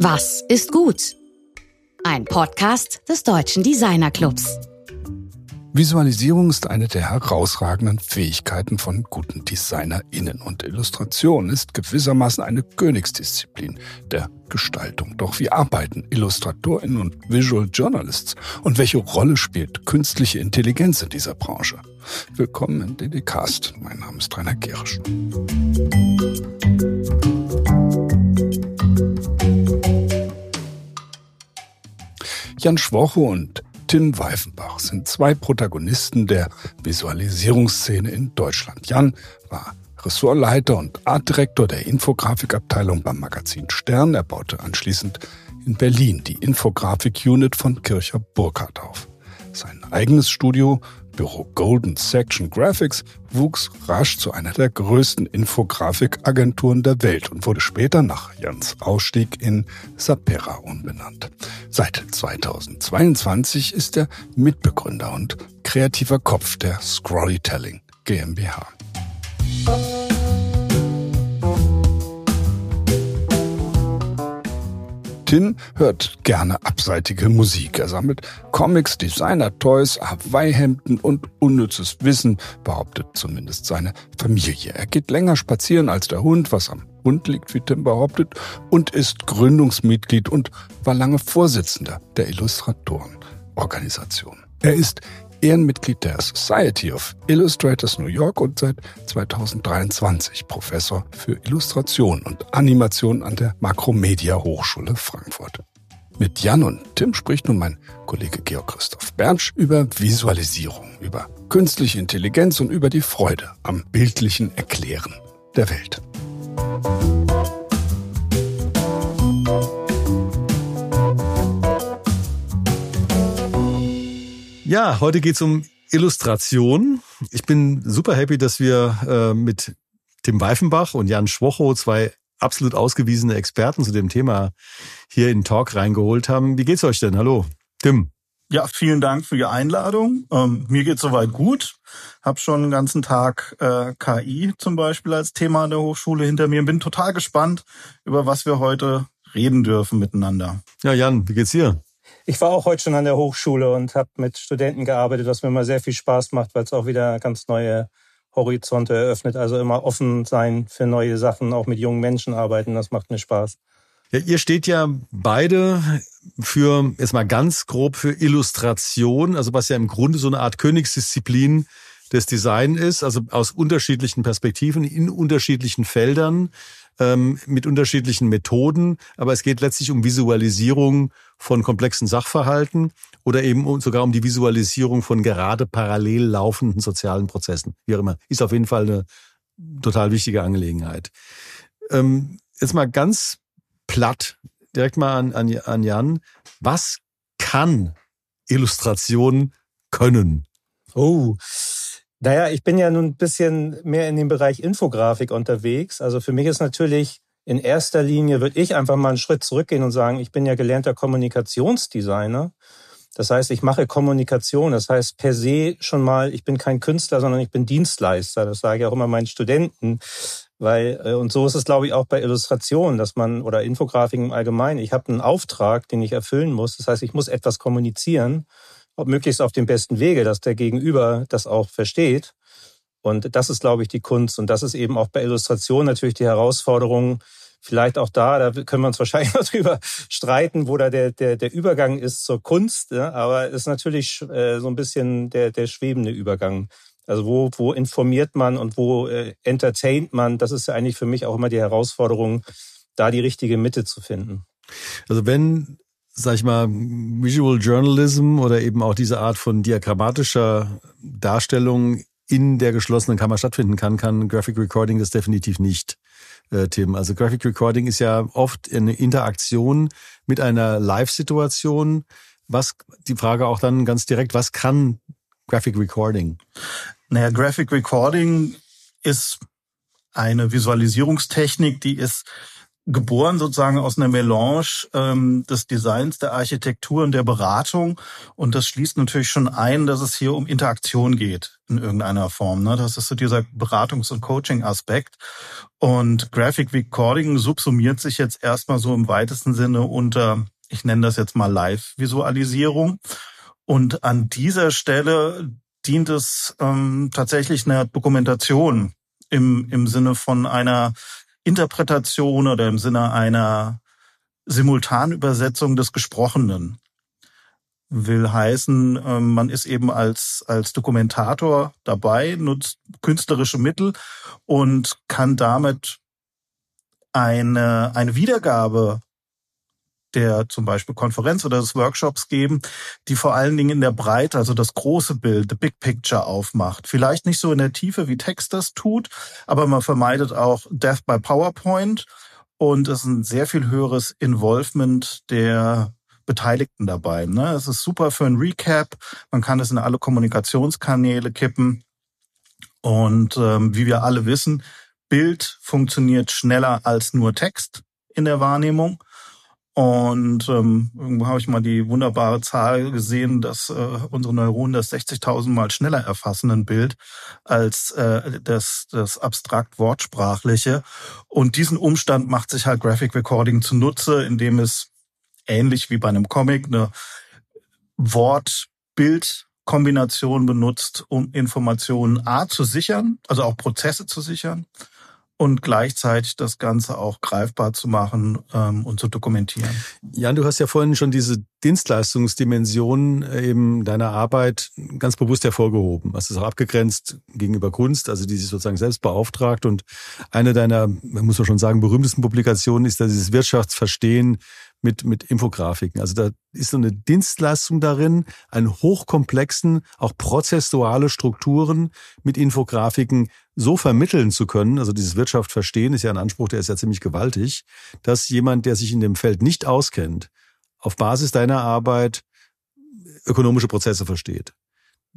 Was ist gut? Ein Podcast des Deutschen Designer Clubs. Visualisierung ist eine der herausragenden Fähigkeiten von guten DesignerInnen und Illustration ist gewissermaßen eine Königsdisziplin der Gestaltung. Doch wie arbeiten IllustratorInnen und Visual Journalists? Und welche Rolle spielt künstliche Intelligenz in dieser Branche? Willkommen in DDcast. Mein Name ist Rainer Gerisch. Jan Schwoche und Tim Weifenbach sind zwei Protagonisten der Visualisierungsszene in Deutschland. Jan war Ressortleiter und Artdirektor der Infografikabteilung beim Magazin Stern. Er baute anschließend in Berlin die Infografik-Unit von Kircher Burkhardt auf. Sein eigenes Studio Büro Golden Section Graphics wuchs rasch zu einer der größten Infografikagenturen der Welt und wurde später nach Jans Ausstieg in Sapera umbenannt. Seit 2022 ist er Mitbegründer und kreativer Kopf der Scrollytelling GmbH. Tim hört gerne abseitige Musik. Er sammelt Comics, Designer-Toys, Hawaii-Hemden und unnützes Wissen, behauptet zumindest seine Familie. Er geht länger spazieren als der Hund, was am Hund liegt, wie Tim behauptet, und ist Gründungsmitglied und war lange Vorsitzender der Illustratorenorganisation. Er ist Ehrenmitglied der Society of Illustrators New York und seit 2023 Professor für Illustration und Animation an der Makromedia Hochschule Frankfurt. Mit Jan und Tim spricht nun mein Kollege Georg Christoph Bernsch über Visualisierung, über künstliche Intelligenz und über die Freude am bildlichen Erklären der Welt. Ja, heute geht's um Illustration. Ich bin super happy, dass wir äh, mit Tim Weifenbach und Jan Schwocho zwei absolut ausgewiesene Experten zu dem Thema hier in Talk reingeholt haben. Wie geht's euch denn? Hallo, Tim. Ja, vielen Dank für die Einladung. Ähm, mir geht's soweit gut. Hab schon den ganzen Tag äh, KI zum Beispiel als Thema an der Hochschule hinter mir. Bin total gespannt, über was wir heute reden dürfen miteinander. Ja, Jan, wie geht's dir? Ich war auch heute schon an der Hochschule und habe mit Studenten gearbeitet, was mir immer sehr viel Spaß macht, weil es auch wieder ganz neue Horizonte eröffnet. Also immer offen sein für neue Sachen, auch mit jungen Menschen arbeiten, das macht mir Spaß. Ja, ihr steht ja beide für, jetzt mal ganz grob, für Illustration, also was ja im Grunde so eine Art Königsdisziplin des Design ist, also aus unterschiedlichen Perspektiven, in unterschiedlichen Feldern ähm, mit unterschiedlichen Methoden, aber es geht letztlich um Visualisierung von komplexen Sachverhalten oder eben sogar um die Visualisierung von gerade parallel laufenden sozialen Prozessen. Wie auch immer. Ist auf jeden Fall eine total wichtige Angelegenheit. Ähm, jetzt mal ganz platt, direkt mal an, an, an Jan. Was kann Illustration können? Oh, naja, ich bin ja nun ein bisschen mehr in dem Bereich Infografik unterwegs. Also für mich ist natürlich in erster Linie, würde ich einfach mal einen Schritt zurückgehen und sagen, ich bin ja gelernter Kommunikationsdesigner. Das heißt, ich mache Kommunikation. Das heißt per se schon mal, ich bin kein Künstler, sondern ich bin Dienstleister. Das sage ich auch immer meinen Studenten. Weil, äh, und so ist es, glaube ich, auch bei Illustrationen, dass man, oder Infografiken im Allgemeinen, ich habe einen Auftrag, den ich erfüllen muss. Das heißt, ich muss etwas kommunizieren möglichst auf dem besten Wege, dass der Gegenüber das auch versteht. Und das ist, glaube ich, die Kunst. Und das ist eben auch bei Illustration natürlich die Herausforderung. Vielleicht auch da, da können wir uns wahrscheinlich noch drüber streiten, wo da der, der, der Übergang ist zur Kunst. Ja? Aber es ist natürlich äh, so ein bisschen der, der schwebende Übergang. Also wo, wo informiert man und wo äh, entertaint man? Das ist ja eigentlich für mich auch immer die Herausforderung, da die richtige Mitte zu finden. Also wenn sag ich mal, Visual Journalism oder eben auch diese Art von diagrammatischer Darstellung in der geschlossenen Kammer stattfinden kann, kann Graphic Recording das definitiv nicht, äh, Tim. Also Graphic Recording ist ja oft eine Interaktion mit einer Live-Situation. Was, die Frage auch dann ganz direkt, was kann Graphic Recording? Naja, Graphic Recording ist eine Visualisierungstechnik, die ist geboren sozusagen aus einer Melange ähm, des Designs, der Architektur und der Beratung. Und das schließt natürlich schon ein, dass es hier um Interaktion geht in irgendeiner Form. Ne? Das ist so dieser Beratungs- und Coaching-Aspekt. Und Graphic Recording subsumiert sich jetzt erstmal so im weitesten Sinne unter, ich nenne das jetzt mal Live-Visualisierung. Und an dieser Stelle dient es ähm, tatsächlich einer Dokumentation im, im Sinne von einer Interpretation oder im Sinne einer Simultanübersetzung des Gesprochenen. Will heißen, ähm, man ist eben als, als Dokumentator dabei, nutzt künstlerische Mittel und kann damit eine, eine Wiedergabe der zum Beispiel Konferenz oder des Workshops geben, die vor allen Dingen in der Breite, also das große Bild, the big picture aufmacht. Vielleicht nicht so in der Tiefe, wie Text das tut, aber man vermeidet auch Death by PowerPoint und es ist ein sehr viel höheres Involvement der Beteiligten dabei. Ne? Es ist super für ein Recap. Man kann es in alle Kommunikationskanäle kippen. Und ähm, wie wir alle wissen, Bild funktioniert schneller als nur Text in der Wahrnehmung. Und ähm, irgendwo habe ich mal die wunderbare Zahl gesehen, dass äh, unsere Neuronen das 60.000 Mal schneller erfassen, ein Bild, als äh, das, das abstrakt Wortsprachliche. Und diesen Umstand macht sich halt Graphic Recording zunutze, indem es ähnlich wie bei einem Comic eine Wort-Bild-Kombination benutzt, um Informationen A zu sichern, also auch Prozesse zu sichern und gleichzeitig das Ganze auch greifbar zu machen ähm, und zu dokumentieren. Jan, du hast ja vorhin schon diese Dienstleistungsdimension äh, eben deiner Arbeit ganz bewusst hervorgehoben. Hast es auch abgegrenzt gegenüber Kunst, also die sich sozusagen selbst beauftragt. Und eine deiner, muss man schon sagen, berühmtesten Publikationen ist dieses Wirtschaftsverstehen mit, mit Infografiken. Also da ist so eine Dienstleistung darin, einen hochkomplexen, auch prozessuale Strukturen mit Infografiken so vermitteln zu können. Also dieses Wirtschaft verstehen ist ja ein Anspruch, der ist ja ziemlich gewaltig, dass jemand, der sich in dem Feld nicht auskennt, auf Basis deiner Arbeit ökonomische Prozesse versteht.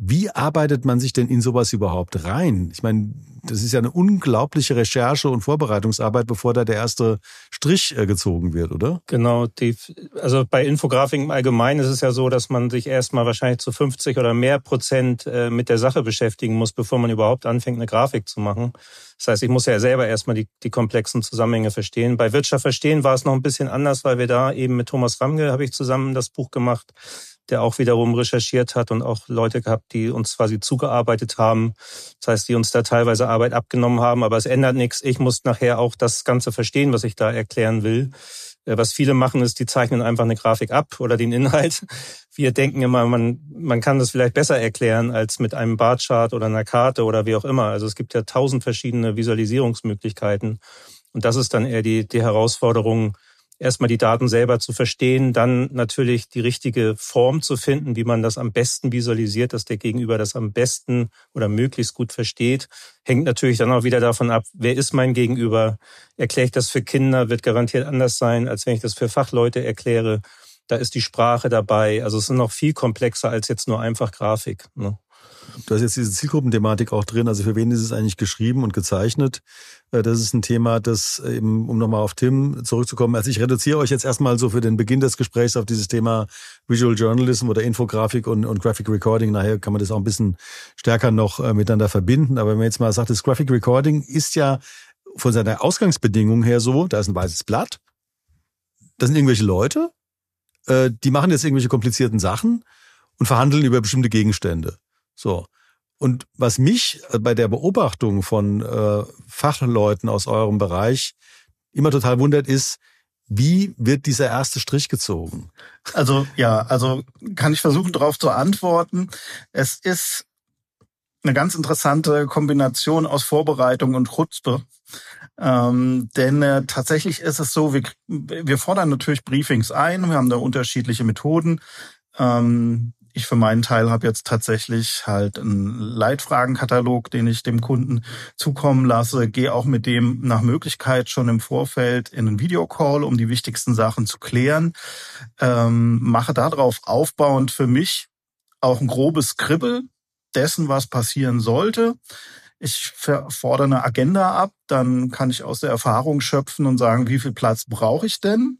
Wie arbeitet man sich denn in sowas überhaupt rein? Ich meine, das ist ja eine unglaubliche Recherche und Vorbereitungsarbeit, bevor da der erste Strich äh, gezogen wird, oder? Genau. Die, also bei Infografiken im Allgemeinen ist es ja so, dass man sich erstmal wahrscheinlich zu 50 oder mehr Prozent äh, mit der Sache beschäftigen muss, bevor man überhaupt anfängt, eine Grafik zu machen. Das heißt, ich muss ja selber erstmal die, die komplexen Zusammenhänge verstehen. Bei Wirtschaft verstehen war es noch ein bisschen anders, weil wir da eben mit Thomas Ramge habe ich zusammen das Buch gemacht der auch wiederum recherchiert hat und auch Leute gehabt, die uns quasi zugearbeitet haben. Das heißt, die uns da teilweise Arbeit abgenommen haben, aber es ändert nichts. Ich muss nachher auch das Ganze verstehen, was ich da erklären will. Äh, was viele machen, ist, die zeichnen einfach eine Grafik ab oder den Inhalt. Wir denken immer, man, man kann das vielleicht besser erklären als mit einem Barchart oder einer Karte oder wie auch immer. Also es gibt ja tausend verschiedene Visualisierungsmöglichkeiten. Und das ist dann eher die, die Herausforderung, erstmal die Daten selber zu verstehen, dann natürlich die richtige Form zu finden, wie man das am besten visualisiert, dass der Gegenüber das am besten oder möglichst gut versteht. Hängt natürlich dann auch wieder davon ab, wer ist mein Gegenüber? Erkläre ich das für Kinder, wird garantiert anders sein, als wenn ich das für Fachleute erkläre. Da ist die Sprache dabei. Also es ist noch viel komplexer als jetzt nur einfach Grafik. Ne? Du hast jetzt diese Zielgruppenthematik auch drin. Also für wen ist es eigentlich geschrieben und gezeichnet? Äh, das ist ein Thema, das eben, um nochmal auf Tim zurückzukommen, also ich reduziere euch jetzt erstmal so für den Beginn des Gesprächs auf dieses Thema Visual Journalism oder Infografik und, und Graphic Recording. Nachher kann man das auch ein bisschen stärker noch äh, miteinander verbinden. Aber wenn man jetzt mal sagt, das Graphic Recording ist ja von seiner Ausgangsbedingung her so, da ist ein weißes Blatt, das sind irgendwelche Leute, äh, die machen jetzt irgendwelche komplizierten Sachen und verhandeln über bestimmte Gegenstände. So. Und was mich äh, bei der Beobachtung von äh, Fachleuten aus eurem Bereich immer total wundert, ist, wie wird dieser erste Strich gezogen? Also ja, also kann ich versuchen, darauf zu antworten. Es ist eine ganz interessante Kombination aus Vorbereitung und Chutzpe. Ähm, denn äh, tatsächlich ist es so, wir, wir fordern natürlich Briefings ein, wir haben da unterschiedliche Methoden. Ähm, ich für meinen Teil habe jetzt tatsächlich halt einen Leitfragenkatalog, den ich dem Kunden zukommen lasse, gehe auch mit dem nach Möglichkeit schon im Vorfeld in einen Videocall, um die wichtigsten Sachen zu klären, ähm, mache darauf aufbauend für mich auch ein grobes Skribbel dessen, was passieren sollte. Ich fordere eine Agenda ab, dann kann ich aus der Erfahrung schöpfen und sagen, wie viel Platz brauche ich denn?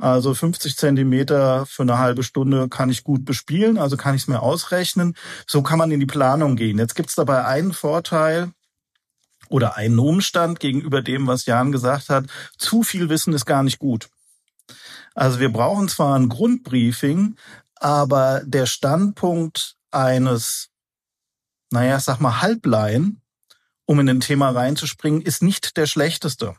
Also 50 Zentimeter für eine halbe Stunde kann ich gut bespielen, also kann ich es mir ausrechnen. So kann man in die Planung gehen. Jetzt gibt es dabei einen Vorteil oder einen Umstand gegenüber dem, was Jan gesagt hat. Zu viel Wissen ist gar nicht gut. Also wir brauchen zwar ein Grundbriefing, aber der Standpunkt eines naja, sag mal, Halblein, um in ein Thema reinzuspringen, ist nicht der schlechteste.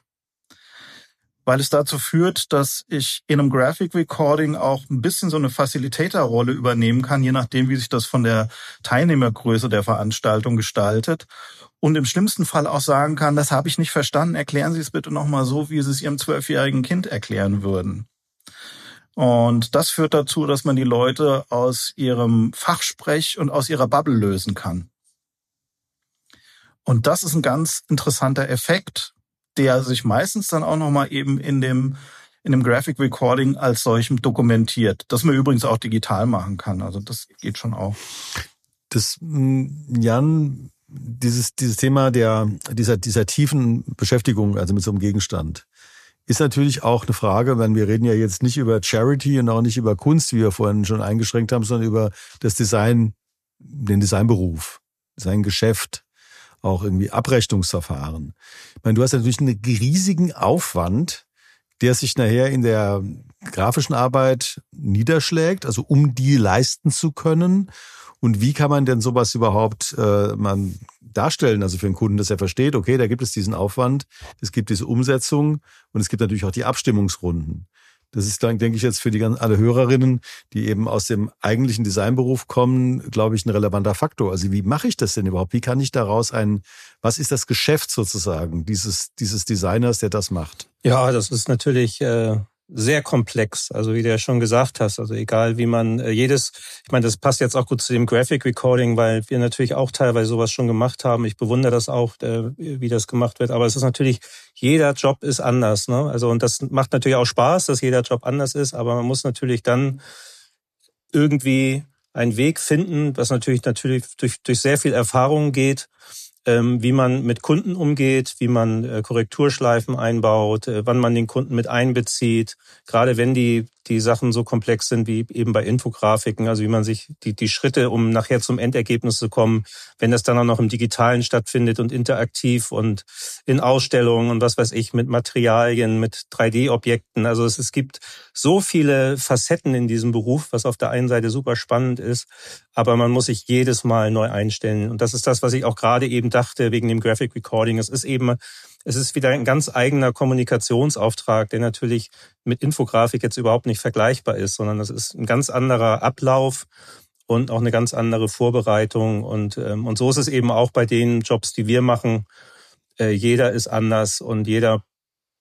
Weil es dazu führt, dass ich in einem Graphic Recording auch ein bisschen so eine Facilitator-Rolle übernehmen kann, je nachdem, wie sich das von der Teilnehmergröße der Veranstaltung gestaltet. Und im schlimmsten Fall auch sagen kann, das habe ich nicht verstanden, erklären Sie es bitte nochmal so, wie Sie es Ihrem zwölfjährigen Kind erklären würden. Und das führt dazu, dass man die Leute aus ihrem Fachsprech und aus ihrer Bubble lösen kann. Und das ist ein ganz interessanter Effekt, der sich meistens dann auch nochmal eben in dem, in dem Graphic Recording als solchem dokumentiert. Das man übrigens auch digital machen kann. Also das geht schon auch. Das, mm, Jan, dieses, dieses Thema der, dieser, dieser tiefen Beschäftigung, also mit so einem Gegenstand, ist natürlich auch eine Frage, wenn wir reden ja jetzt nicht über Charity und auch nicht über Kunst, wie wir vorhin schon eingeschränkt haben, sondern über das Design, den Designberuf, sein Geschäft auch irgendwie Abrechnungsverfahren. Ich meine, du hast natürlich einen riesigen Aufwand, der sich nachher in der grafischen Arbeit niederschlägt, also um die leisten zu können. Und wie kann man denn sowas überhaupt äh, man darstellen, also für den Kunden, dass er versteht, okay, da gibt es diesen Aufwand, es gibt diese Umsetzung und es gibt natürlich auch die Abstimmungsrunden. Das ist, denke ich, jetzt für die alle Hörerinnen, die eben aus dem eigentlichen Designberuf kommen, glaube ich, ein relevanter Faktor. Also wie mache ich das denn überhaupt? Wie kann ich daraus ein, was ist das Geschäft sozusagen dieses, dieses Designers, der das macht? Ja, das ist natürlich äh, sehr komplex. Also wie du ja schon gesagt hast, also egal wie man äh, jedes, ich meine, das passt jetzt auch gut zu dem Graphic Recording, weil wir natürlich auch teilweise sowas schon gemacht haben. Ich bewundere das auch, äh, wie das gemacht wird. Aber es ist natürlich, jeder Job ist anders. Ne? Also und das macht natürlich auch Spaß, dass jeder Job anders ist, aber man muss natürlich dann irgendwie einen Weg finden, was natürlich natürlich durch, durch sehr viel Erfahrung geht, wie man mit Kunden umgeht, wie man äh, Korrekturschleifen einbaut, äh, wann man den Kunden mit einbezieht, gerade wenn die die Sachen so komplex sind wie eben bei Infografiken, also wie man sich die, die Schritte, um nachher zum Endergebnis zu kommen, wenn das dann auch noch im Digitalen stattfindet und interaktiv und in Ausstellungen und was weiß ich, mit Materialien, mit 3D-Objekten. Also es, es gibt so viele Facetten in diesem Beruf, was auf der einen Seite super spannend ist, aber man muss sich jedes Mal neu einstellen. Und das ist das, was ich auch gerade eben dachte wegen dem Graphic Recording. Es ist eben es ist wieder ein ganz eigener Kommunikationsauftrag, der natürlich mit Infografik jetzt überhaupt nicht vergleichbar ist, sondern es ist ein ganz anderer Ablauf und auch eine ganz andere Vorbereitung. Und, ähm, und so ist es eben auch bei den Jobs, die wir machen. Äh, jeder ist anders und jeder,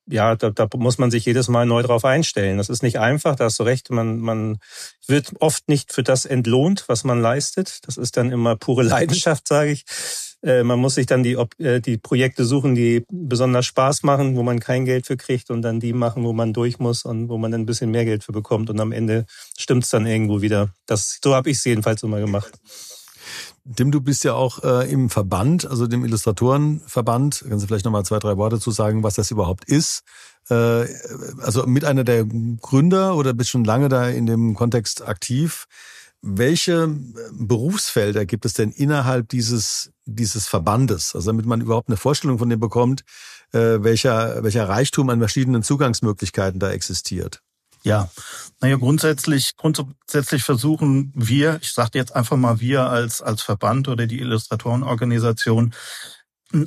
ja, da, da muss man sich jedes Mal neu drauf einstellen. Das ist nicht einfach, da hast du recht. Man, man wird oft nicht für das entlohnt, was man leistet. Das ist dann immer pure Leidenschaft, sage ich. Äh, man muss sich dann die, äh, die Projekte suchen, die besonders Spaß machen, wo man kein Geld für kriegt und dann die machen, wo man durch muss und wo man dann ein bisschen mehr Geld für bekommt. Und am Ende stimmt's dann irgendwo wieder. Das, so habe ich es jedenfalls immer gemacht. Tim, du bist ja auch äh, im Verband, also dem Illustratorenverband. Kannst du vielleicht nochmal zwei, drei Worte zu sagen, was das überhaupt ist? Äh, also mit einer der Gründer oder bist schon lange da in dem Kontext aktiv. Welche äh, Berufsfelder gibt es denn innerhalb dieses, dieses Verbandes? Also damit man überhaupt eine Vorstellung von dem bekommt, äh, welcher, welcher Reichtum an verschiedenen Zugangsmöglichkeiten da existiert. Ja, naja, grundsätzlich, grundsätzlich versuchen wir, ich sage jetzt einfach mal wir als, als Verband oder die Illustratorenorganisation,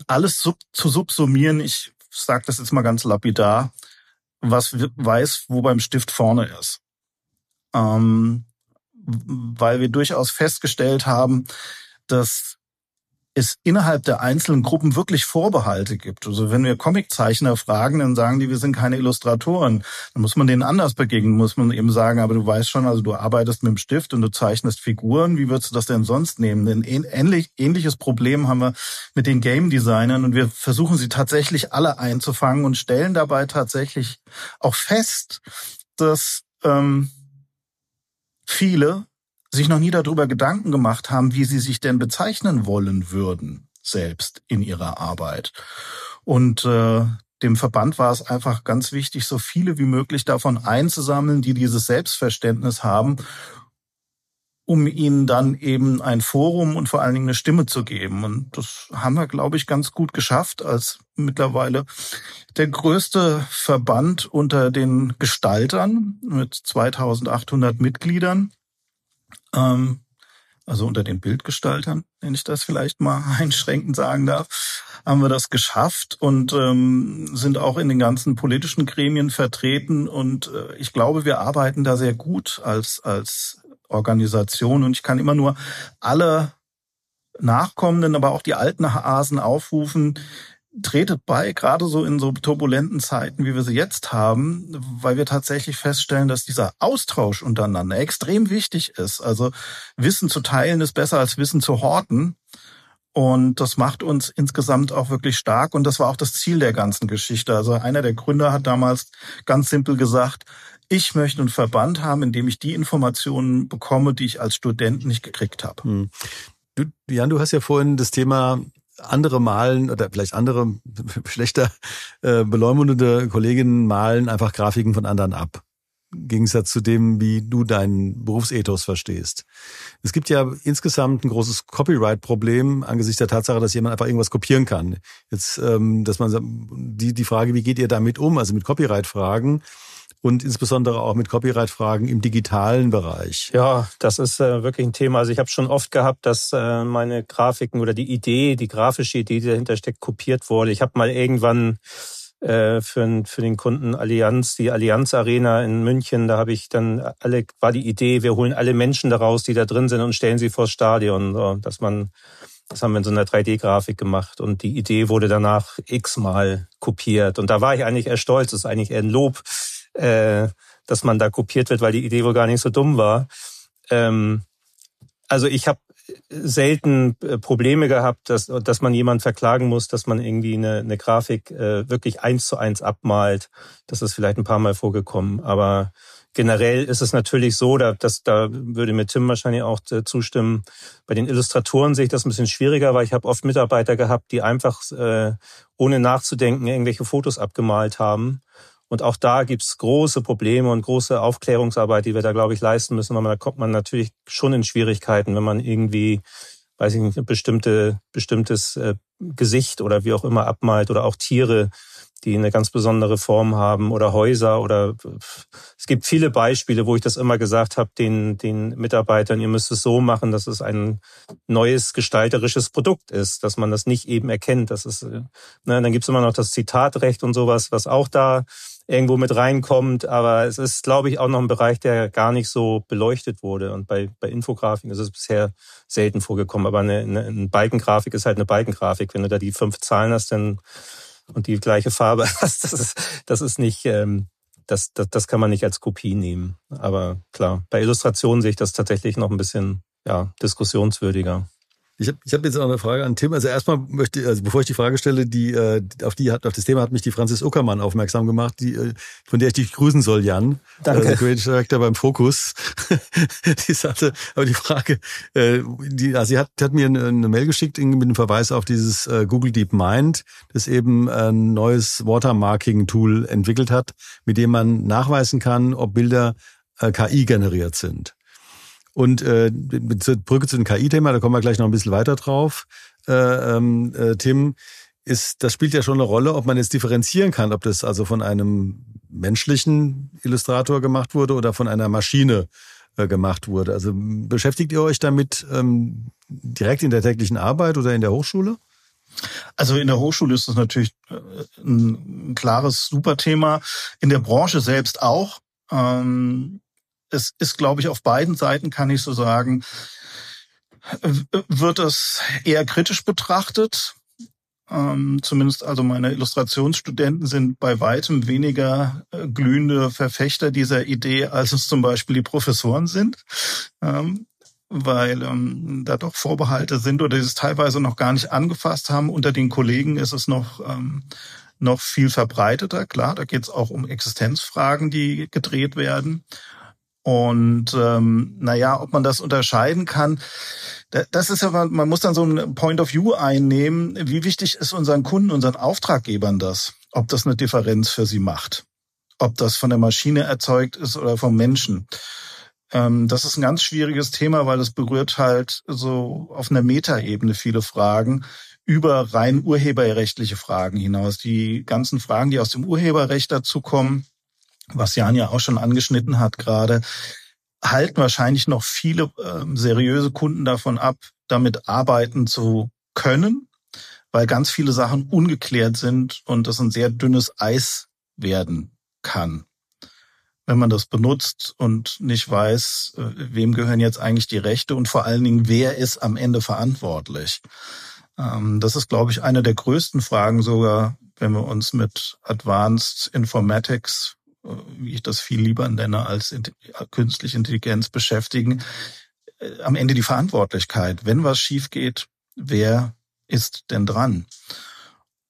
alles sub, zu subsumieren. Ich sage das jetzt mal ganz lapidar, was weiß, wo beim Stift vorne ist. Ähm, weil wir durchaus festgestellt haben, dass es innerhalb der einzelnen Gruppen wirklich Vorbehalte gibt. Also wenn wir Comiczeichner fragen, dann sagen die, wir sind keine Illustratoren. Dann muss man denen anders begegnen, muss man eben sagen, aber du weißt schon, also du arbeitest mit dem Stift und du zeichnest Figuren, wie würdest du das denn sonst nehmen? Denn ähnlich, ähnliches Problem haben wir mit den Game Designern und wir versuchen sie tatsächlich alle einzufangen und stellen dabei tatsächlich auch fest, dass ähm, viele sich noch nie darüber Gedanken gemacht haben, wie sie sich denn bezeichnen wollen würden. selbst in ihrer Arbeit. Und äh, dem Verband war es einfach ganz wichtig, so viele wie möglich davon einzusammeln, die dieses Selbstverständnis haben, um ihnen dann eben ein Forum und vor allen Dingen eine Stimme zu geben. Und das haben wir, glaube ich, ganz gut geschafft, als mittlerweile der größte Verband unter den Gestaltern mit 2800 Mitgliedern. Ähm, also unter den Bildgestaltern, wenn ich das vielleicht mal einschränkend sagen darf, haben wir das geschafft und ähm, sind auch in den ganzen politischen Gremien vertreten. Und äh, ich glaube, wir arbeiten da sehr gut als, als Organisation. Und ich kann immer nur alle Nachkommenden, aber auch die alten Hasen aufrufen, tretet bei, gerade so in so turbulenten Zeiten, wie wir sie jetzt haben, weil wir tatsächlich feststellen, dass dieser Austausch untereinander extrem wichtig ist. Also Wissen zu teilen ist besser als Wissen zu horten. Und das macht uns insgesamt auch wirklich stark. Und das war auch das Ziel der ganzen Geschichte. Also einer der Gründer hat damals ganz simpel gesagt, ich möchte einen Verband haben, in dem ich die Informationen bekomme, die ich als Student nicht gekriegt habe. Hm. Du, Jan, du hast ja vorhin das Thema andere malen oder vielleicht andere schlechter äh, beleumundende Kolleginnen malen einfach Grafiken von anderen ab. Im Gegensatz zu dem, wie du deinen Berufsethos verstehst. Es gibt ja insgesamt ein großes Copyright-Problem angesichts der Tatsache, dass jemand einfach irgendwas kopieren kann. Jetzt, ähm, dass man die die Frage, wie geht ihr damit um, also mit Copyright-Fragen? Und insbesondere auch mit Copyright-Fragen im digitalen Bereich. Ja, das ist äh, wirklich ein Thema. Also ich habe schon oft gehabt, dass äh, meine Grafiken oder die Idee, die grafische Idee, die dahinter steckt, kopiert wurde. Ich habe mal irgendwann äh, für, für den Kunden Allianz, die Allianz Arena in München, da habe ich dann alle, war die Idee, wir holen alle Menschen daraus, die da drin sind und stellen sie vors Stadion, so, dass man das haben wir in so einer 3D-Grafik gemacht und die Idee wurde danach x-mal kopiert. Und da war ich eigentlich eher stolz. Das ist eigentlich eher ein Lob äh, dass man da kopiert wird, weil die Idee wohl gar nicht so dumm war. Ähm, also ich habe selten äh, Probleme gehabt, dass, dass man jemand verklagen muss, dass man irgendwie eine, eine Grafik äh, wirklich eins zu eins abmalt. Das ist vielleicht ein paar Mal vorgekommen. Aber generell ist es natürlich so, da, dass, da würde mir Tim wahrscheinlich auch äh, zustimmen. Bei den Illustratoren sehe ich das ein bisschen schwieriger, weil ich habe oft Mitarbeiter gehabt, die einfach äh, ohne nachzudenken irgendwelche Fotos abgemalt haben und auch da gibt's große Probleme und große Aufklärungsarbeit, die wir da, glaube ich, leisten müssen, weil man, da kommt man natürlich schon in Schwierigkeiten, wenn man irgendwie, weiß ich nicht, bestimmte, bestimmtes äh, Gesicht oder wie auch immer abmalt oder auch Tiere, die eine ganz besondere Form haben oder Häuser oder es gibt viele Beispiele, wo ich das immer gesagt habe, den, den Mitarbeitern, ihr müsst es so machen, dass es ein neues gestalterisches Produkt ist, dass man das nicht eben erkennt. Das ist, äh, ne, dann gibt's immer noch das Zitatrecht und sowas, was auch da irgendwo mit reinkommt. Aber es ist, glaube ich, auch noch ein Bereich, der gar nicht so beleuchtet wurde. Und bei, bei Infografiken ist es bisher selten vorgekommen. Aber eine, eine, eine Balkengrafik ist halt eine Balkengrafik. Wenn du da die fünf Zahlen hast dann und die gleiche Farbe hast, das ist, das ist nicht, ähm, das, das, das kann man nicht als Kopie nehmen. Aber klar, bei Illustrationen sehe ich das tatsächlich noch ein bisschen ja, diskussionswürdiger. Ich habe ich hab jetzt auch eine Frage an Tim. Also erstmal möchte, also bevor ich die Frage stelle, die äh, auf die hat, auf das Thema hat mich die Franzis Uckermann aufmerksam gemacht, die, äh, von der ich dich grüßen soll, Jan. Danke. Also Creative Director beim Fokus. die sagte, aber die Frage, äh, die, also sie hat, hat mir eine, eine Mail geschickt mit einem Verweis auf dieses äh, Google Deep Mind, das eben ein neues Watermarking-Tool entwickelt hat, mit dem man nachweisen kann, ob Bilder äh, KI generiert sind. Und äh, Brücke zu dem KI-Thema, da kommen wir gleich noch ein bisschen weiter drauf. Äh, ähm, äh, Tim, ist, das spielt ja schon eine Rolle, ob man jetzt differenzieren kann, ob das also von einem menschlichen Illustrator gemacht wurde oder von einer Maschine äh, gemacht wurde. Also beschäftigt ihr euch damit ähm, direkt in der täglichen Arbeit oder in der Hochschule? Also in der Hochschule ist das natürlich äh, ein klares Superthema. In der Branche selbst auch. Ähm, es ist, glaube ich, auf beiden Seiten, kann ich so sagen, wird es eher kritisch betrachtet. Ähm, zumindest also meine Illustrationsstudenten sind bei weitem weniger äh, glühende Verfechter dieser Idee, als es zum Beispiel die Professoren sind. Ähm, weil ähm, da doch Vorbehalte sind oder die es teilweise noch gar nicht angefasst haben. Unter den Kollegen ist es noch ähm, noch viel verbreiteter. Klar, da geht es auch um Existenzfragen, die gedreht werden. Und ähm, naja, ob man das unterscheiden kann, das ist aber, man muss dann so ein Point of View einnehmen. Wie wichtig ist unseren Kunden, unseren Auftraggebern das? Ob das eine Differenz für sie macht? Ob das von der Maschine erzeugt ist oder vom Menschen? Ähm, das ist ein ganz schwieriges Thema, weil es berührt halt so auf einer Metaebene viele Fragen über rein urheberrechtliche Fragen hinaus. Die ganzen Fragen, die aus dem Urheberrecht dazu kommen, was Jan ja auch schon angeschnitten hat gerade, halten wahrscheinlich noch viele äh, seriöse Kunden davon ab, damit arbeiten zu können, weil ganz viele Sachen ungeklärt sind und das ein sehr dünnes Eis werden kann. Wenn man das benutzt und nicht weiß, äh, wem gehören jetzt eigentlich die Rechte und vor allen Dingen, wer ist am Ende verantwortlich. Ähm, das ist, glaube ich, eine der größten Fragen sogar, wenn wir uns mit Advanced Informatics wie ich das viel lieber nenne als künstliche Intelligenz beschäftigen, äh, am Ende die Verantwortlichkeit. Wenn was schief geht, wer ist denn dran?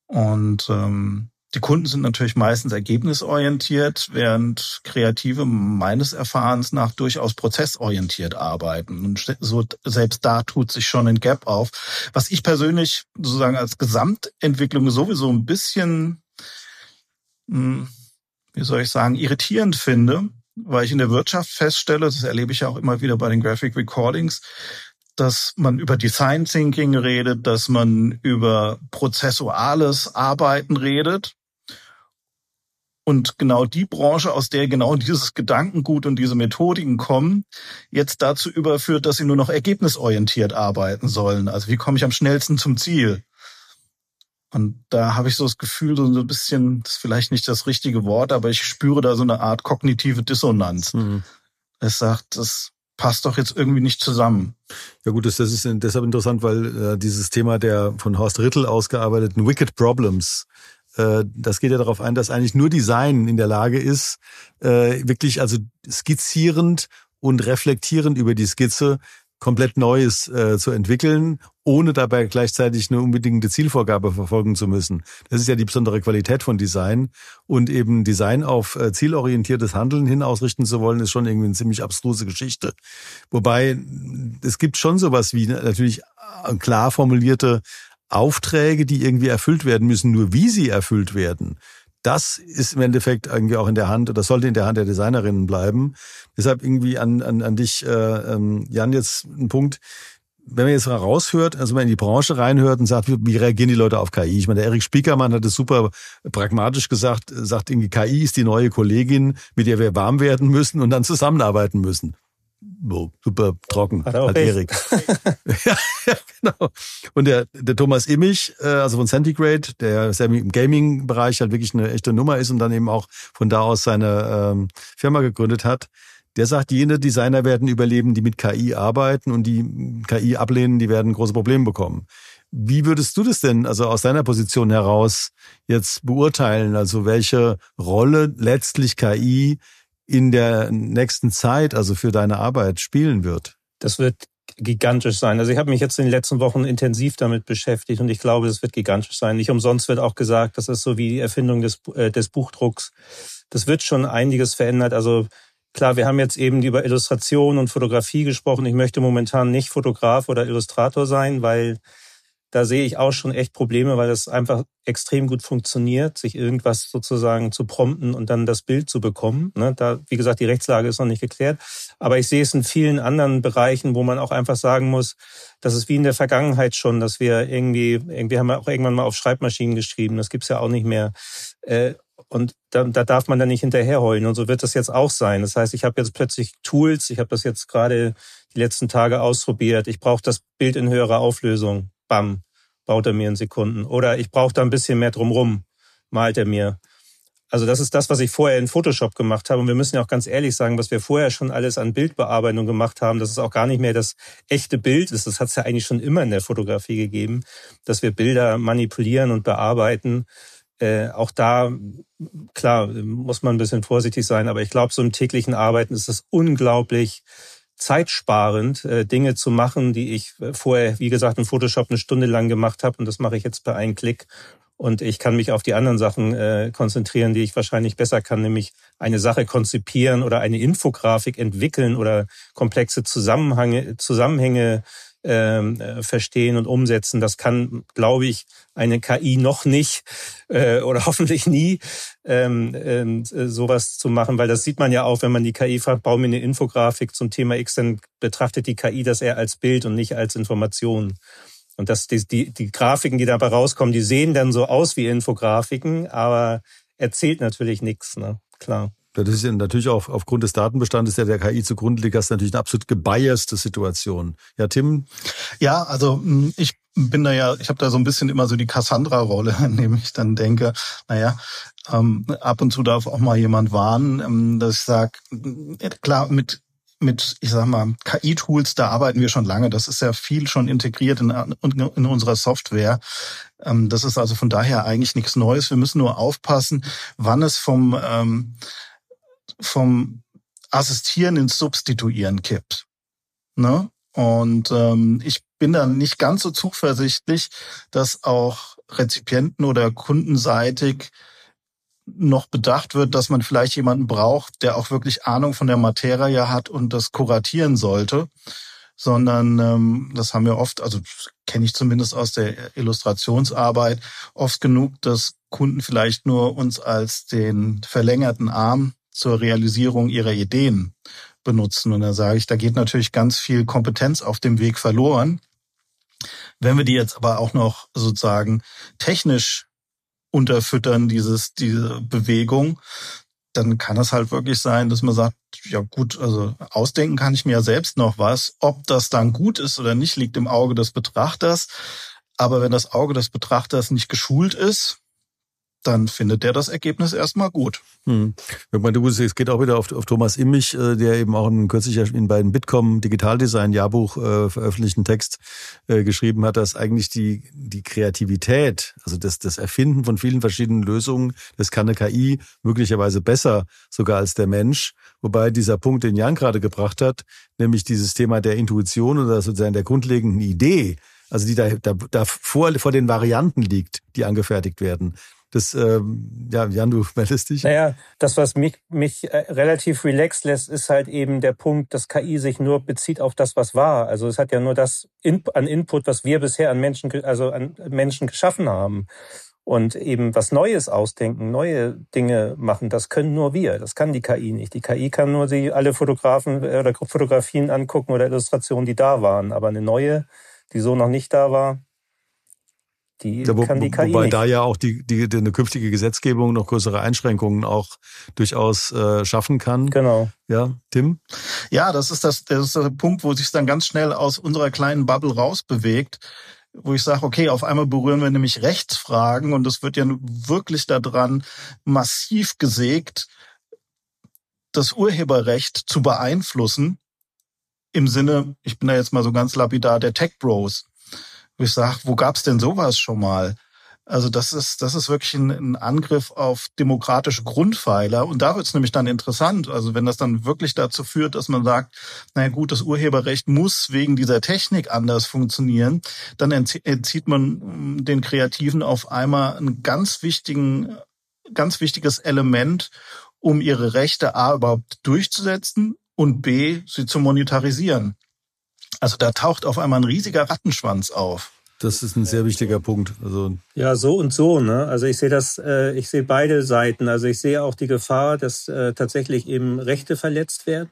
Und ähm, die Kunden sind natürlich meistens ergebnisorientiert, während Kreative meines Erfahrens nach durchaus prozessorientiert arbeiten. Und so selbst da tut sich schon ein Gap auf. Was ich persönlich sozusagen als Gesamtentwicklung sowieso ein bisschen mh, hm, wie soll ich sagen, irritierend finde, weil ich in der Wirtschaft feststelle, das erlebe ich ja auch immer wieder bei den Graphic Recordings, dass man über Design Thinking redet, dass man über prozessuales Arbeiten redet. Und genau die Branche, aus der genau dieses Gedankengut und diese Methodiken kommen, jetzt dazu überführt, dass sie nur noch ergebnisorientiert arbeiten sollen. Also wie komme ich am schnellsten zum Ziel? Und da habe ich so das Gefühl, so ein bisschen, das ist vielleicht nicht das richtige Wort, aber ich spüre da so eine Art kognitive Dissonanz. Mhm. Es sagt, das passt doch jetzt irgendwie nicht zusammen. Ja gut, das, das ist deshalb interessant, weil äh, dieses Thema der von Horst Rittel ausgearbeiteten Wicked Problems, äh, das geht ja darauf ein, dass eigentlich nur Design in der Lage ist, äh, wirklich also skizzierend und reflektierend über die Skizze komplett Neues äh, zu entwickeln, ohne dabei gleichzeitig eine unbedingte Zielvorgabe verfolgen zu müssen. Das ist ja die besondere Qualität von Design. Und eben Design auf äh, zielorientiertes Handeln hin ausrichten zu wollen, ist schon irgendwie eine ziemlich abstruse Geschichte. Wobei es gibt schon sowas wie natürlich äh, klar formulierte Aufträge, die irgendwie erfüllt werden müssen, nur wie sie erfüllt werden das ist im Endeffekt irgendwie auch in der Hand, oder sollte in der Hand der Designerinnen bleiben. Deshalb irgendwie an, an, an dich, äh, ähm, Jan, jetzt ein Punkt. Wenn man jetzt raushört, also man in die Branche reinhört und sagt, wie reagieren die Leute auf KI? Ich meine, der Erik Spiekermann hat es super pragmatisch gesagt, sagt irgendwie, KI ist die neue Kollegin, mit der wir warm werden müssen und dann zusammenarbeiten müssen oh, super trocken, hat, hat Erik. ja, ja, genau. Und der, der Thomas Immich, äh, also von Centigrade, der im Gaming-Bereich halt wirklich eine echte Nummer ist und dann eben auch von da aus seine ähm, Firma gegründet hat, der sagt, jene Designer werden überleben, die mit KI arbeiten und die KI ablehnen, die werden große Probleme bekommen. Wie würdest du das denn, also aus deiner Position heraus, jetzt beurteilen? Also welche Rolle letztlich KI in der nächsten Zeit, also für deine Arbeit, spielen wird? Das wird gigantisch sein. Also ich habe mich jetzt in den letzten Wochen intensiv damit beschäftigt und ich glaube, es wird gigantisch sein. Nicht umsonst wird auch gesagt, das ist so wie die Erfindung des, äh, des Buchdrucks. Das wird schon einiges verändert. Also klar, wir haben jetzt eben über Illustration und Fotografie gesprochen. Ich möchte momentan nicht Fotograf oder Illustrator sein, weil da sehe ich auch schon echt Probleme, weil das einfach extrem gut funktioniert, sich irgendwas sozusagen zu prompten und dann das Bild zu bekommen. Ne? Da, wie gesagt, die Rechtslage ist noch nicht geklärt. Aber ich sehe es in vielen anderen Bereichen, wo man auch einfach sagen muss, das ist wie in der Vergangenheit schon, dass wir irgendwie, irgendwie haben wir auch irgendwann mal auf Schreibmaschinen geschrieben. Das gibt's ja auch nicht mehr. Äh, und da, da darf man dann nicht hinterherheulen. Und so wird das jetzt auch sein. Das heißt, ich habe jetzt plötzlich Tools, ich habe das jetzt gerade die letzten Tage ausprobiert. Ich brauche das Bild in höherer Auflösung bam, baut er mir in Sekunden. Oder ich brauche da ein bisschen mehr drumrum, malt er mir. Also das ist das, was ich vorher in Photoshop gemacht habe. Und wir müssen ja auch ganz ehrlich sagen, was wir vorher schon alles an Bildbearbeitung gemacht haben, das ist auch gar nicht mehr das echte Bild ist. Das hat es ja eigentlich schon immer in der Fotografie gegeben, dass wir Bilder manipulieren und bearbeiten. Äh, auch da, klar, muss man ein bisschen vorsichtig sein, aber ich glaube, so im täglichen Arbeiten ist es unglaublich zeitsparend, äh, Dinge zu machen, die ich äh, vorher, wie gesagt, in Photoshop eine Stunde lang gemacht habe. Und das mache ich jetzt bei einem Klick. und ich kann mich auf die anderen Sachen äh, konzentrieren, die ich wahrscheinlich besser kann, nämlich eine Sache konzipieren oder eine Infografik entwickeln oder komplexe Zusammenhänge, Zusammenhänge ähm, äh, verstehen und umsetzen. Das kann, glaube ich, eine KI noch nicht äh, oder hoffentlich nie ähm, äh, sowas zu machen, weil das sieht man ja auch, wenn man die KI fragt, bau mir eine Infografik zum Thema X, dann betrachtet die KI das eher als Bild und nicht als Information. Und das, die, die, die Grafiken, die dabei rauskommen, die sehen dann so aus wie Infografiken, aber erzählt natürlich nichts, ne? Klar. Das ist ja natürlich auch aufgrund des Datenbestandes, der der KI zugrunde liegt, das ist natürlich eine absolut gebiaste Situation. Ja, Tim? Ja, also hm, ich bin da ja, ich habe da so ein bisschen immer so die Cassandra-Rolle, dem ich dann denke, naja, ähm, ab und zu darf auch mal jemand warnen, ähm, dass ich sage, klar, mit mit, ich sag mal, KI-Tools, da arbeiten wir schon lange. Das ist ja viel schon integriert in, in unserer Software. Ähm, das ist also von daher eigentlich nichts Neues. Wir müssen nur aufpassen, wann es vom, ähm, vom Assistieren ins Substituieren kippt. Ne? Und ähm, ich bin da nicht ganz so zuversichtlich, dass auch Rezipienten oder kundenseitig noch bedacht wird, dass man vielleicht jemanden braucht, der auch wirklich Ahnung von der Materie hat und das kuratieren sollte, sondern ähm, das haben wir oft, also kenne ich zumindest aus der Illustrationsarbeit, oft genug, dass Kunden vielleicht nur uns als den verlängerten Arm zur Realisierung ihrer Ideen benutzen. Und da sage ich, da geht natürlich ganz viel Kompetenz auf dem Weg verloren. Wenn wir die jetzt aber auch noch sozusagen technisch unterfüttern, dieses, diese Bewegung, dann kann es halt wirklich sein, dass man sagt, ja gut, also ausdenken kann ich mir ja selbst noch was. Ob das dann gut ist oder nicht, liegt im Auge des Betrachters. Aber wenn das Auge des Betrachters nicht geschult ist, dann findet der das Ergebnis erstmal gut. Hm. Ich meine, es geht auch wieder auf, auf Thomas Immich, äh, der eben auch einen kürzlich in beiden Bitkom Digitaldesign Jahrbuch äh, veröffentlichten Text äh, geschrieben hat, dass eigentlich die, die Kreativität, also das, das Erfinden von vielen verschiedenen Lösungen, das kann eine KI möglicherweise besser sogar als der Mensch. Wobei dieser Punkt, den Jan gerade gebracht hat, nämlich dieses Thema der Intuition oder sozusagen der grundlegenden Idee, also die da, da, da vor, vor den Varianten liegt, die angefertigt werden. Das, ähm, ja, Jan, du meldest dich. Naja, das, was mich, mich äh, relativ relaxed lässt, ist halt eben der Punkt, dass KI sich nur bezieht auf das, was war. Also es hat ja nur das in, an Input, was wir bisher an Menschen, also an Menschen geschaffen haben. Und eben was Neues ausdenken, neue Dinge machen, das können nur wir. Das kann die KI nicht. Die KI kann nur sie alle Fotografen äh, oder Fotografien angucken oder Illustrationen, die da waren. Aber eine neue, die so noch nicht da war, die ja, wo, kann die KI Wobei nicht. da ja auch die, die, die, eine künftige Gesetzgebung noch größere Einschränkungen auch durchaus äh, schaffen kann. Genau. Ja, Tim? Ja, das ist das, das ist der Punkt, wo sich dann ganz schnell aus unserer kleinen Bubble rausbewegt wo ich sage, okay, auf einmal berühren wir nämlich Rechtsfragen und es wird ja wirklich daran massiv gesägt, das Urheberrecht zu beeinflussen im Sinne, ich bin da jetzt mal so ganz lapidar, der Tech Bros wo ich sage, wo gab's denn sowas schon mal? Also das ist, das ist wirklich ein, ein Angriff auf demokratische Grundpfeiler. Und da wird's nämlich dann interessant. Also wenn das dann wirklich dazu führt, dass man sagt, naja gut, das Urheberrecht muss wegen dieser Technik anders funktionieren, dann entzieht man mm, den Kreativen auf einmal einen ganz wichtigen, ganz wichtiges Element, um ihre Rechte A überhaupt durchzusetzen und B, sie zu monetarisieren. Also da taucht auf einmal ein riesiger Rattenschwanz auf. Das ist ein sehr wichtiger Punkt. Also ja, so und so. Ne? Also ich sehe das, äh, ich sehe beide Seiten. Also ich sehe auch die Gefahr, dass äh, tatsächlich eben Rechte verletzt werden.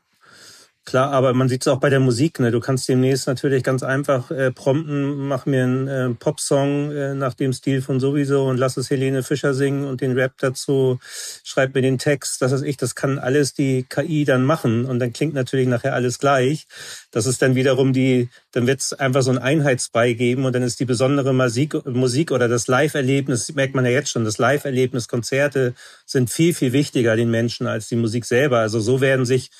Klar, aber man sieht es auch bei der Musik. Ne? Du kannst demnächst natürlich ganz einfach äh, prompten, mach mir einen äh, Popsong äh, nach dem Stil von sowieso und lass es Helene Fischer singen und den Rap dazu, schreib mir den Text, das ist ich, das kann alles die KI dann machen und dann klingt natürlich nachher alles gleich. Das ist dann wiederum die, dann wird es einfach so ein Einheitsbrei geben und dann ist die besondere Musik, Musik oder das Live-Erlebnis, merkt man ja jetzt schon, das Live-Erlebnis, Konzerte sind viel, viel wichtiger den Menschen als die Musik selber. Also so werden sich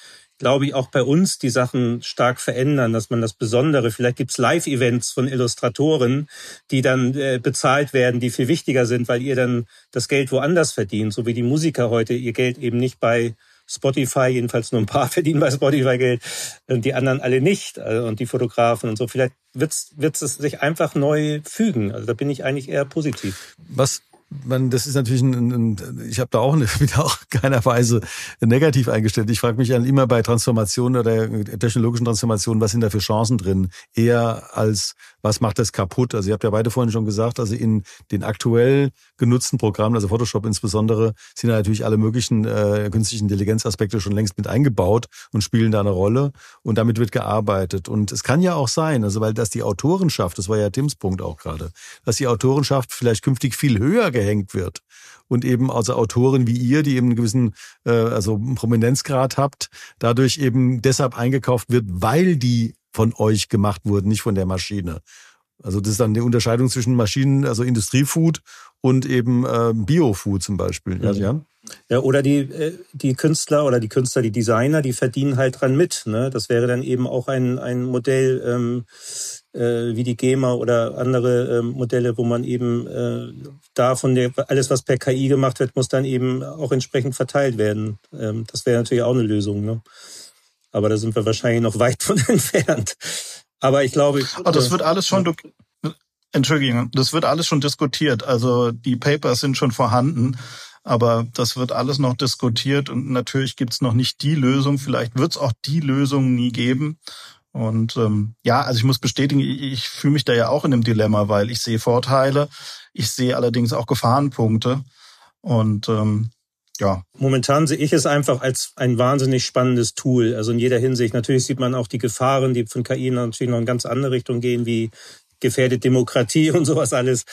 glaube ich, auch bei uns die Sachen stark verändern, dass man das Besondere, vielleicht gibt's Live-Events von Illustratoren, die dann äh, bezahlt werden, die viel wichtiger sind, weil ihr dann das Geld woanders verdient, so wie die Musiker heute ihr Geld eben nicht bei Spotify, jedenfalls nur ein paar verdienen bei Spotify Geld, die anderen alle nicht äh, und die Fotografen und so. Vielleicht wird's es sich einfach neu fügen. Also da bin ich eigentlich eher positiv. Was man, das ist natürlich ein, ein ich habe da auch eine, wieder auch keiner Weise negativ eingestellt. Ich frage mich dann immer bei Transformationen oder technologischen Transformationen, was sind da für Chancen drin? Eher als was macht das kaputt? Also ihr habt ja beide vorhin schon gesagt, also in den aktuell genutzten Programmen, also Photoshop insbesondere, sind da natürlich alle möglichen äh, künstlichen Intelligenzaspekte schon längst mit eingebaut und spielen da eine Rolle und damit wird gearbeitet. Und es kann ja auch sein, also weil das die Autorenschaft, das war ja Tims Punkt auch gerade, dass die Autorenschaft vielleicht künftig viel höher gehängt wird und eben also Autoren wie ihr, die eben einen gewissen äh, also Prominenzgrad habt, dadurch eben deshalb eingekauft wird, weil die von euch gemacht wurden, nicht von der Maschine. Also das ist dann die Unterscheidung zwischen Maschinen, also Industriefood und eben äh, Biofood zum Beispiel. Ja, ja. Ja, oder die, äh, die Künstler oder die Künstler, die Designer, die verdienen halt dran mit. Ne? Das wäre dann eben auch ein, ein Modell ähm, äh, wie die GEMA oder andere äh, Modelle, wo man eben äh, da von der, alles, was per KI gemacht wird, muss dann eben auch entsprechend verteilt werden. Ähm, das wäre natürlich auch eine Lösung. Ne? Aber da sind wir wahrscheinlich noch weit von entfernt. Aber ich glaube. Ah, das wird alles schon. Ja. Entschuldigung, das wird alles schon diskutiert. Also die Papers sind schon vorhanden. Aber das wird alles noch diskutiert und natürlich gibt's noch nicht die Lösung. Vielleicht wird's auch die Lösung nie geben. Und ähm, ja, also ich muss bestätigen, ich, ich fühle mich da ja auch in einem Dilemma, weil ich sehe Vorteile, ich sehe allerdings auch Gefahrenpunkte. Und ähm, ja. Momentan sehe ich es einfach als ein wahnsinnig spannendes Tool. Also in jeder Hinsicht. Natürlich sieht man auch die Gefahren, die von KI natürlich noch in ganz andere Richtung gehen, wie gefährdet Demokratie und sowas alles.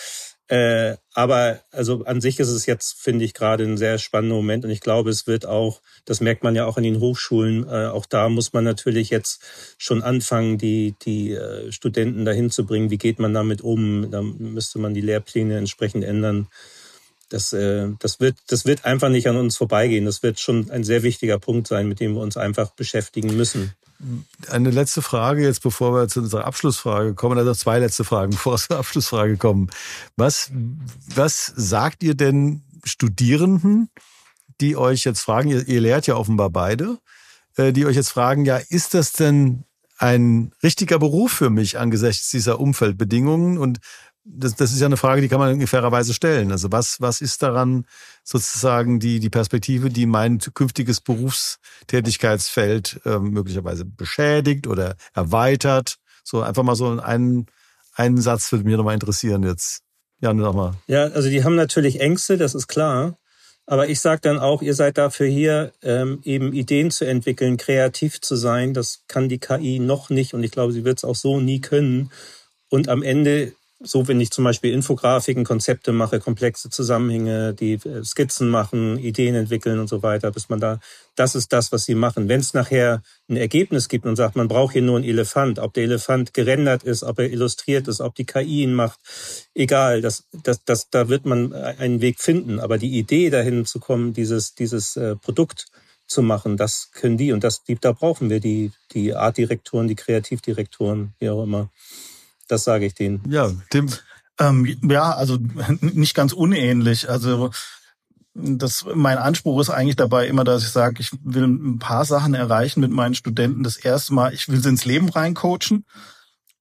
Äh, aber also an sich ist es jetzt, finde ich, gerade ein sehr spannender Moment. Und ich glaube, es wird auch, das merkt man ja auch in den Hochschulen, äh, auch da muss man natürlich jetzt schon anfangen, die, die äh, Studenten dahin zu bringen. Wie geht man damit um? Da müsste man die Lehrpläne entsprechend ändern. Das, äh, das, wird, das wird einfach nicht an uns vorbeigehen. Das wird schon ein sehr wichtiger Punkt sein, mit dem wir uns einfach beschäftigen müssen. Eine letzte Frage jetzt, bevor wir zu unserer Abschlussfrage kommen, also zwei letzte Fragen, bevor wir zur Abschlussfrage kommen. Was, was sagt ihr denn Studierenden, die euch jetzt fragen, ihr, ihr lehrt ja offenbar beide, äh, die euch jetzt fragen, ja, ist das denn ein richtiger Beruf für mich angesichts dieser Umfeldbedingungen? Und das, das ist ja eine Frage, die kann man fairerweise stellen. Also was, was ist daran sozusagen die, die Perspektive, die mein künftiges Berufstätigkeitsfeld äh, möglicherweise beschädigt oder erweitert? So einfach mal so einen, einen Satz würde mich nochmal interessieren jetzt. Jan, nochmal. Ja, also die haben natürlich Ängste, das ist klar. Aber ich sage dann auch, ihr seid dafür hier, ähm, eben Ideen zu entwickeln, kreativ zu sein. Das kann die KI noch nicht und ich glaube, sie wird es auch so nie können. Und am Ende so, wenn ich zum Beispiel Infografiken, Konzepte mache, komplexe Zusammenhänge, die äh, Skizzen machen, Ideen entwickeln und so weiter, bis man da, das ist das, was sie machen. Wenn es nachher ein Ergebnis gibt und sagt, man braucht hier nur einen Elefant, ob der Elefant gerendert ist, ob er illustriert ist, ob die KI ihn macht, egal, das, das, das, da wird man einen Weg finden. Aber die Idee dahin zu kommen, dieses, dieses äh, Produkt zu machen, das können die und das, die, da brauchen wir die, die Artdirektoren, die Kreativdirektoren, wie auch immer. Das sage ich denen. Ja, Tim. Ähm, ja, also nicht ganz unähnlich. Also das, mein Anspruch ist eigentlich dabei immer, dass ich sage, ich will ein paar Sachen erreichen mit meinen Studenten. Das erste Mal, ich will sie ins Leben reincoachen.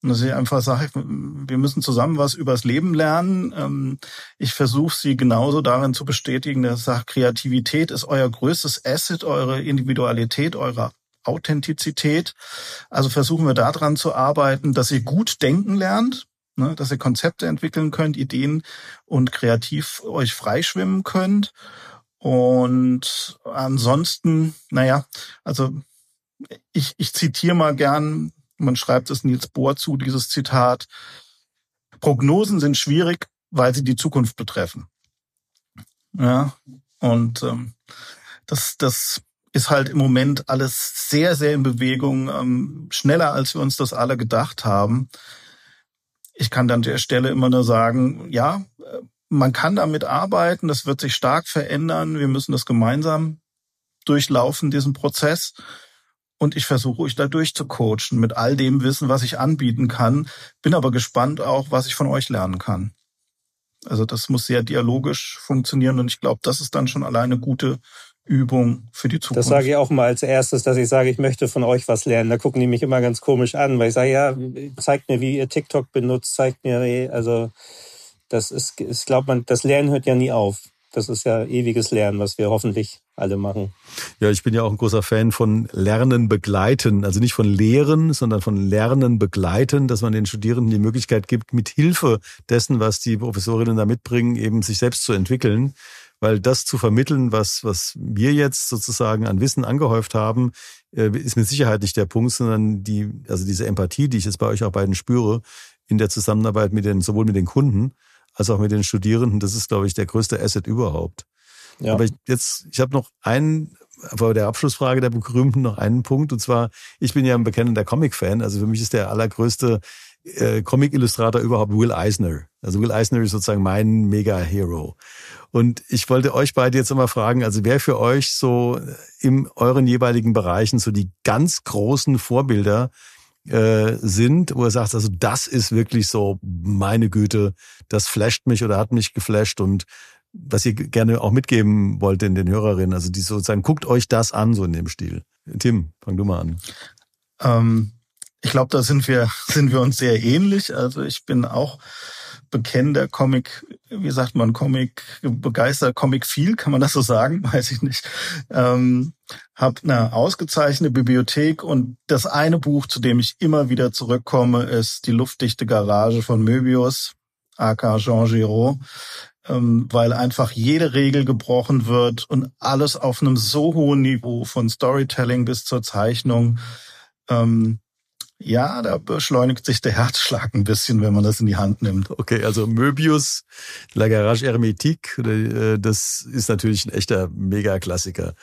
Und dass ich einfach sage, wir müssen zusammen was übers Leben lernen. Ähm, ich versuche sie genauso darin zu bestätigen, dass ich sage, Kreativität ist euer größtes Asset, eure Individualität, eure Authentizität. Also versuchen wir daran zu arbeiten, dass ihr gut denken lernt, ne, dass ihr Konzepte entwickeln könnt, Ideen und kreativ euch freischwimmen könnt. Und ansonsten, naja, also ich, ich zitiere mal gern, man schreibt es Nils Bohr zu, dieses Zitat, Prognosen sind schwierig, weil sie die Zukunft betreffen. Ja, und ähm, das, das ist halt im Moment alles sehr, sehr in Bewegung, ähm, schneller als wir uns das alle gedacht haben. Ich kann an der Stelle immer nur sagen, ja, äh, man kann damit arbeiten, das wird sich stark verändern, wir müssen das gemeinsam durchlaufen, diesen Prozess. Und ich versuche euch da durchzucoachen mit all dem Wissen, was ich anbieten kann. Bin aber gespannt auch, was ich von euch lernen kann. Also das muss sehr dialogisch funktionieren und ich glaube, das ist dann schon alleine gute Übung für die Zukunft. Das sage ich auch mal als erstes, dass ich sage, ich möchte von euch was lernen. Da gucken die mich immer ganz komisch an, weil ich sage, ja, zeigt mir, wie ihr TikTok benutzt, zeigt mir, also das ist, ich glaube, man, das Lernen hört ja nie auf. Das ist ja ewiges Lernen, was wir hoffentlich alle machen. Ja, ich bin ja auch ein großer Fan von Lernen begleiten. Also nicht von Lehren, sondern von Lernen begleiten, dass man den Studierenden die Möglichkeit gibt, mit Hilfe dessen, was die Professorinnen da mitbringen, eben sich selbst zu entwickeln. Weil das zu vermitteln, was, was wir jetzt sozusagen an Wissen angehäuft haben, äh, ist mit Sicherheit nicht der Punkt, sondern die, also diese Empathie, die ich jetzt bei euch auch beiden spüre, in der Zusammenarbeit mit den, sowohl mit den Kunden als auch mit den Studierenden, das ist, glaube ich, der größte Asset überhaupt. Ja. Aber ich, jetzt, ich habe noch einen, vor der Abschlussfrage der berühmten noch einen Punkt. Und zwar, ich bin ja ein bekennender Comic-Fan. Also für mich ist der allergrößte äh, Comic-Illustrator überhaupt Will Eisner. Also Will Eisner ist sozusagen mein Mega-Hero. Und ich wollte euch beide jetzt immer fragen, also wer für euch so in euren jeweiligen Bereichen so die ganz großen Vorbilder äh, sind, wo er sagt, also das ist wirklich so, meine Güte, das flasht mich oder hat mich geflasht und was ihr gerne auch mitgeben wollt in den Hörerinnen, also die sozusagen, guckt euch das an, so in dem Stil. Tim, fang du mal an. Ähm, ich glaube, da sind wir, sind wir uns sehr ähnlich. Also ich bin auch bekennender Comic, wie sagt man, Comic, begeisterter Comic viel, kann man das so sagen? Weiß ich nicht. Ähm, hab eine ausgezeichnete Bibliothek und das eine Buch, zu dem ich immer wieder zurückkomme, ist Die luftdichte Garage von Möbius, aka Jean Giraud, ähm, weil einfach jede Regel gebrochen wird und alles auf einem so hohen Niveau von Storytelling bis zur Zeichnung. Ähm, ja, da beschleunigt sich der Herzschlag ein bisschen, wenn man das in die Hand nimmt. Okay, also Möbius, La Garage Hermétique, äh, das ist natürlich ein echter Mega-Klassiker.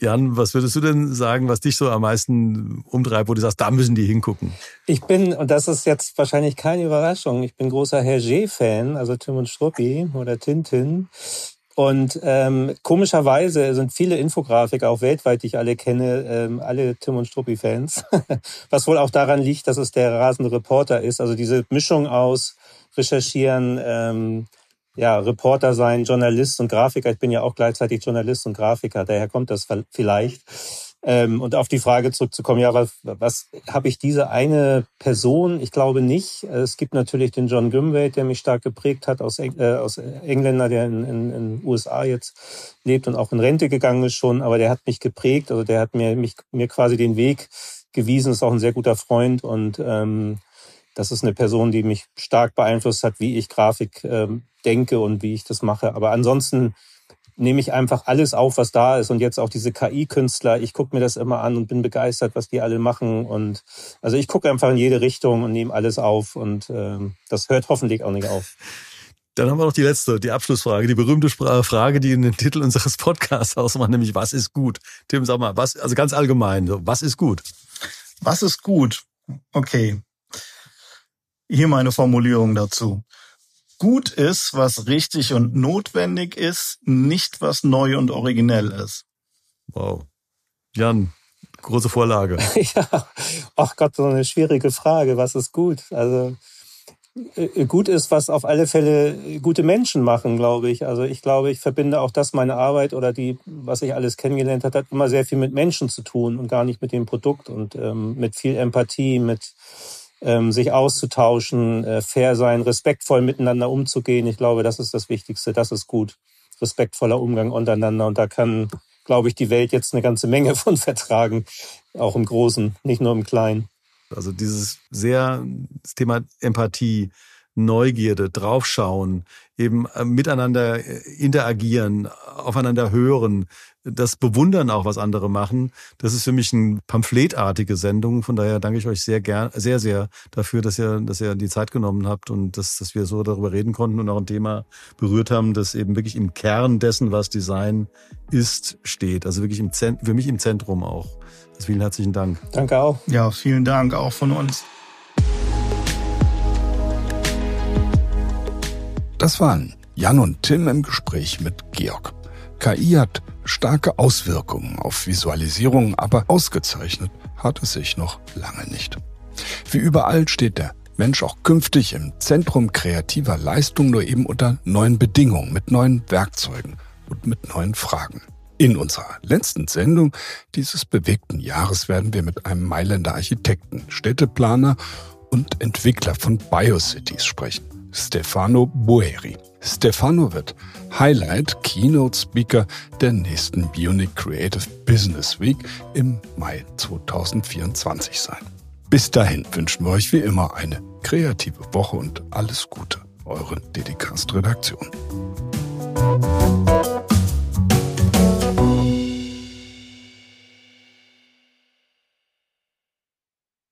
Jan, was würdest du denn sagen, was dich so am meisten umtreibt, wo du sagst, da müssen die hingucken? Ich bin, und das ist jetzt wahrscheinlich keine Überraschung, ich bin großer Hergé-Fan, also Tim und Struppi oder Tintin. Und ähm, komischerweise sind viele Infografiker auch weltweit, die ich alle kenne, ähm, alle Tim und Struppi-Fans. Was wohl auch daran liegt, dass es der rasende Reporter ist. Also diese Mischung aus Recherchieren, ähm, ja, Reporter sein, Journalist und Grafiker. Ich bin ja auch gleichzeitig Journalist und Grafiker, daher kommt das vielleicht. Ähm, und auf die Frage zurückzukommen, ja, was, was habe ich diese eine Person? Ich glaube nicht. Es gibt natürlich den John Grimwade, der mich stark geprägt hat, aus, äh, aus Engländer, der in, in USA jetzt lebt und auch in Rente gegangen ist schon, aber der hat mich geprägt, also der hat mir, mich, mir quasi den Weg gewiesen, ist auch ein sehr guter Freund und ähm, das ist eine Person, die mich stark beeinflusst hat, wie ich Grafik ähm, denke und wie ich das mache. Aber ansonsten nehme ich einfach alles auf, was da ist. Und jetzt auch diese KI-Künstler, ich gucke mir das immer an und bin begeistert, was die alle machen. Und also ich gucke einfach in jede Richtung und nehme alles auf. Und ähm, das hört hoffentlich auch nicht auf. Dann haben wir noch die letzte, die Abschlussfrage, die berühmte Frage, die in den Titel unseres Podcasts ausmacht, nämlich was ist gut? Tim, sag mal, was, also ganz allgemein, was ist gut? Was ist gut? Okay. Hier meine Formulierung dazu gut ist, was richtig und notwendig ist, nicht was neu und originell ist. Wow. Jan, große Vorlage. ja, ach Gott, so eine schwierige Frage. Was ist gut? Also äh, gut ist, was auf alle Fälle gute Menschen machen, glaube ich. Also ich glaube, ich verbinde auch das meine Arbeit oder die, was ich alles kennengelernt habe, hat immer sehr viel mit Menschen zu tun und gar nicht mit dem Produkt und ähm, mit viel Empathie, mit ähm, sich auszutauschen, äh, fair sein, respektvoll miteinander umzugehen. Ich glaube, das ist das Wichtigste. Das ist gut. Respektvoller Umgang untereinander. Und da kann, glaube ich, die Welt jetzt eine ganze Menge von vertragen. Auch im Großen, nicht nur im Kleinen. Also dieses sehr, das Thema Empathie, Neugierde, draufschauen, eben äh, miteinander äh, interagieren, aufeinander hören, das bewundern auch, was andere machen. Das ist für mich eine pamphletartige Sendung. Von daher danke ich euch sehr gern, sehr, sehr dafür, dass ihr, dass ihr die Zeit genommen habt und dass, dass wir so darüber reden konnten und auch ein Thema berührt haben, das eben wirklich im Kern dessen, was Design ist, steht. Also wirklich im Zent für mich im Zentrum auch. Also vielen herzlichen Dank. Danke auch. Ja, vielen Dank auch von uns. Das waren Jan und Tim im Gespräch mit Georg. KI hat starke Auswirkungen auf Visualisierung, aber ausgezeichnet hat es sich noch lange nicht. Wie überall steht der Mensch auch künftig im Zentrum kreativer Leistung, nur eben unter neuen Bedingungen, mit neuen Werkzeugen und mit neuen Fragen. In unserer letzten Sendung dieses bewegten Jahres werden wir mit einem Mailänder Architekten, Städteplaner und Entwickler von Biocities sprechen. Stefano Boeri. Stefano wird Highlight Keynote Speaker der nächsten Munich Creative Business Week im Mai 2024 sein. Bis dahin wünschen wir euch wie immer eine kreative Woche und alles Gute. Eure Dedicast Redaktion.